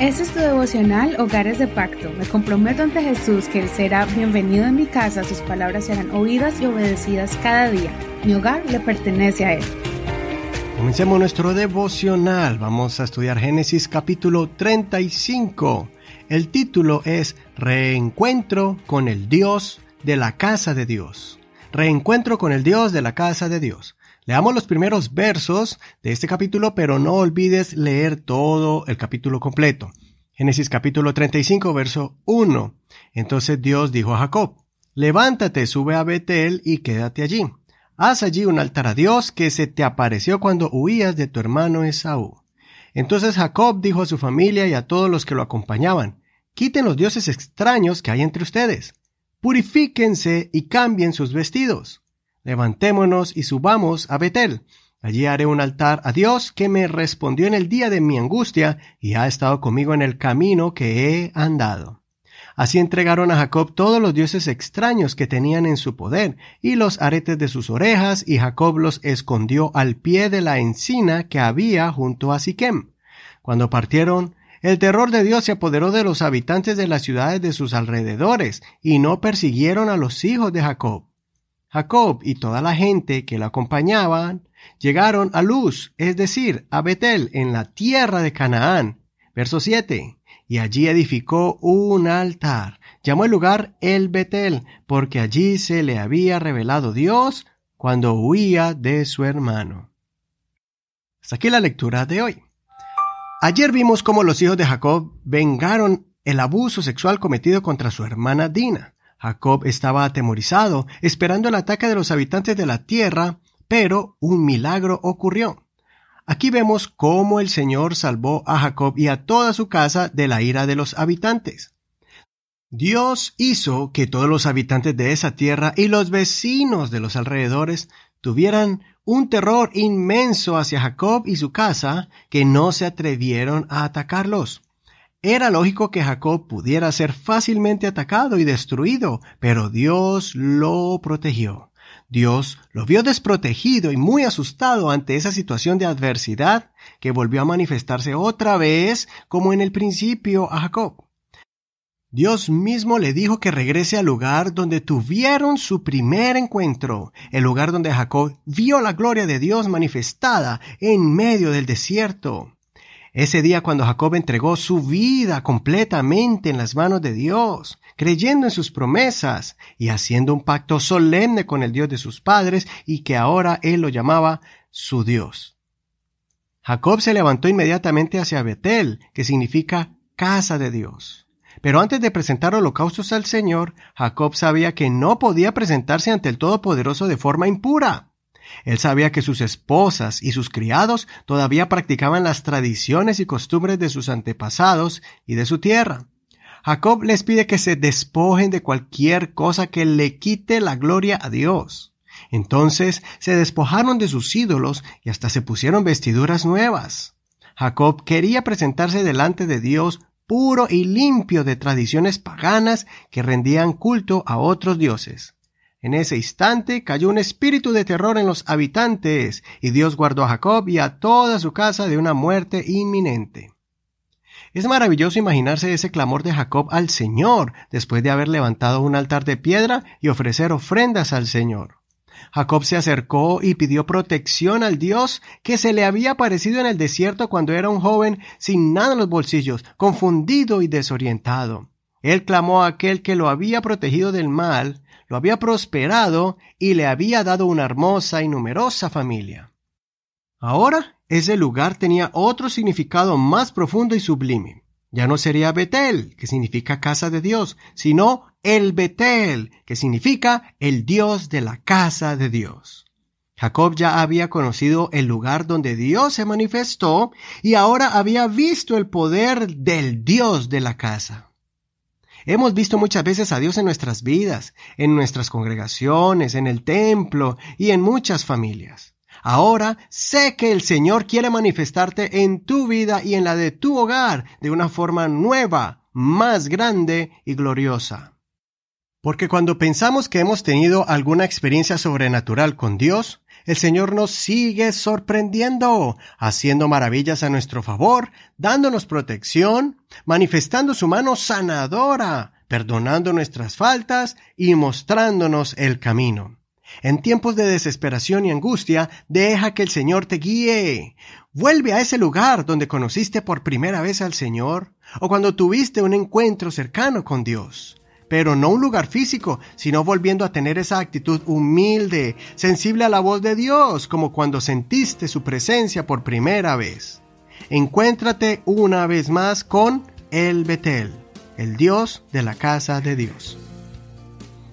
Este es tu devocional Hogares de Pacto. Me comprometo ante Jesús que Él será bienvenido en mi casa, sus palabras serán oídas y obedecidas cada día. Mi hogar le pertenece a Él. Comencemos nuestro devocional. Vamos a estudiar Génesis capítulo 35. El título es Reencuentro con el Dios de la casa de Dios. Reencuentro con el Dios de la casa de Dios. Leamos los primeros versos de este capítulo, pero no olvides leer todo el capítulo completo. Génesis capítulo 35, verso 1. Entonces Dios dijo a Jacob, Levántate, sube a Betel y quédate allí. Haz allí un altar a Dios que se te apareció cuando huías de tu hermano Esaú. Entonces Jacob dijo a su familia y a todos los que lo acompañaban, Quiten los dioses extraños que hay entre ustedes. Purifíquense y cambien sus vestidos levantémonos y subamos a Betel. Allí haré un altar a Dios que me respondió en el día de mi angustia y ha estado conmigo en el camino que he andado. Así entregaron a Jacob todos los dioses extraños que tenían en su poder y los aretes de sus orejas, y Jacob los escondió al pie de la encina que había junto a Siquem. Cuando partieron, el terror de Dios se apoderó de los habitantes de las ciudades de sus alrededores, y no persiguieron a los hijos de Jacob. Jacob y toda la gente que lo acompañaban llegaron a Luz, es decir, a Betel, en la tierra de Canaán. Verso 7. Y allí edificó un altar. Llamó el lugar El Betel, porque allí se le había revelado Dios cuando huía de su hermano. Hasta aquí la lectura de hoy. Ayer vimos cómo los hijos de Jacob vengaron el abuso sexual cometido contra su hermana Dina. Jacob estaba atemorizado, esperando el ataque de los habitantes de la tierra, pero un milagro ocurrió. Aquí vemos cómo el Señor salvó a Jacob y a toda su casa de la ira de los habitantes. Dios hizo que todos los habitantes de esa tierra y los vecinos de los alrededores tuvieran un terror inmenso hacia Jacob y su casa que no se atrevieron a atacarlos. Era lógico que Jacob pudiera ser fácilmente atacado y destruido, pero Dios lo protegió. Dios lo vio desprotegido y muy asustado ante esa situación de adversidad que volvió a manifestarse otra vez como en el principio a Jacob. Dios mismo le dijo que regrese al lugar donde tuvieron su primer encuentro, el lugar donde Jacob vio la gloria de Dios manifestada en medio del desierto. Ese día cuando Jacob entregó su vida completamente en las manos de Dios, creyendo en sus promesas y haciendo un pacto solemne con el Dios de sus padres y que ahora él lo llamaba su Dios. Jacob se levantó inmediatamente hacia Betel, que significa casa de Dios. Pero antes de presentar holocaustos al Señor, Jacob sabía que no podía presentarse ante el Todopoderoso de forma impura. Él sabía que sus esposas y sus criados todavía practicaban las tradiciones y costumbres de sus antepasados y de su tierra. Jacob les pide que se despojen de cualquier cosa que le quite la gloria a Dios. Entonces se despojaron de sus ídolos y hasta se pusieron vestiduras nuevas. Jacob quería presentarse delante de Dios puro y limpio de tradiciones paganas que rendían culto a otros dioses. En ese instante cayó un espíritu de terror en los habitantes, y Dios guardó a Jacob y a toda su casa de una muerte inminente. Es maravilloso imaginarse ese clamor de Jacob al Señor después de haber levantado un altar de piedra y ofrecer ofrendas al Señor. Jacob se acercó y pidió protección al Dios que se le había aparecido en el desierto cuando era un joven sin nada en los bolsillos, confundido y desorientado. Él clamó a aquel que lo había protegido del mal, lo había prosperado y le había dado una hermosa y numerosa familia. Ahora ese lugar tenía otro significado más profundo y sublime. Ya no sería Betel, que significa casa de Dios, sino el Betel, que significa el Dios de la casa de Dios. Jacob ya había conocido el lugar donde Dios se manifestó y ahora había visto el poder del Dios de la casa. Hemos visto muchas veces a Dios en nuestras vidas, en nuestras congregaciones, en el templo y en muchas familias. Ahora sé que el Señor quiere manifestarte en tu vida y en la de tu hogar de una forma nueva, más grande y gloriosa. Porque cuando pensamos que hemos tenido alguna experiencia sobrenatural con Dios, El Señor nos sigue sorprendiendo, haciendo maravillas a nuestro favor, dándonos protección, manifestando su mano sanadora, perdonando nuestras faltas y mostrándonos el camino. En tiempos de desesperación y angustia, deja que el Señor te guíe. Vuelve a ese lugar donde conociste por primera vez al Señor o cuando tuviste un encuentro cercano con Dios pero no un lugar físico, sino volviendo a tener esa actitud humilde, sensible a la voz de Dios, como cuando sentiste su presencia por primera vez. Encuéntrate una vez más con el Betel, el Dios de la casa de Dios.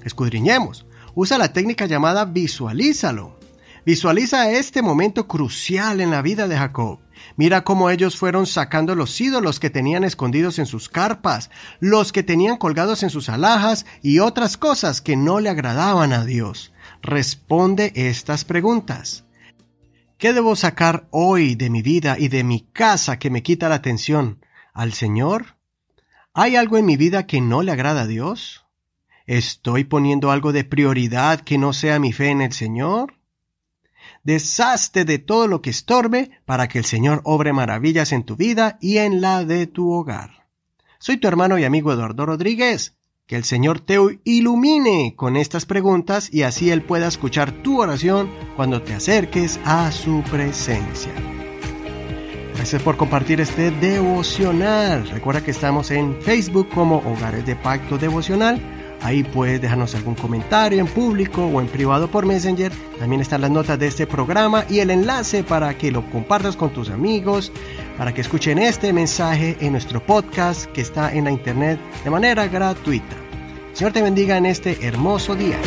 Escudriñemos. Usa la técnica llamada visualízalo. Visualiza este momento crucial en la vida de Jacob. Mira cómo ellos fueron sacando los ídolos que tenían escondidos en sus carpas, los que tenían colgados en sus alhajas y otras cosas que no le agradaban a Dios. Responde estas preguntas. ¿Qué debo sacar hoy de mi vida y de mi casa que me quita la atención? ¿Al Señor? ¿Hay algo en mi vida que no le agrada a Dios? ¿Estoy poniendo algo de prioridad que no sea mi fe en el Señor? Deshazte de todo lo que estorbe para que el Señor obre maravillas en tu vida y en la de tu hogar. Soy tu hermano y amigo Eduardo Rodríguez. Que el Señor te ilumine con estas preguntas y así Él pueda escuchar tu oración cuando te acerques a su presencia. Gracias por compartir este devocional. Recuerda que estamos en Facebook como Hogares de Pacto Devocional Ahí puedes dejarnos algún comentario en público o en privado por Messenger. También están las notas de este programa y el enlace para que lo compartas con tus amigos, para que escuchen este mensaje en nuestro podcast que está en la internet de manera gratuita. Señor te bendiga en este hermoso día.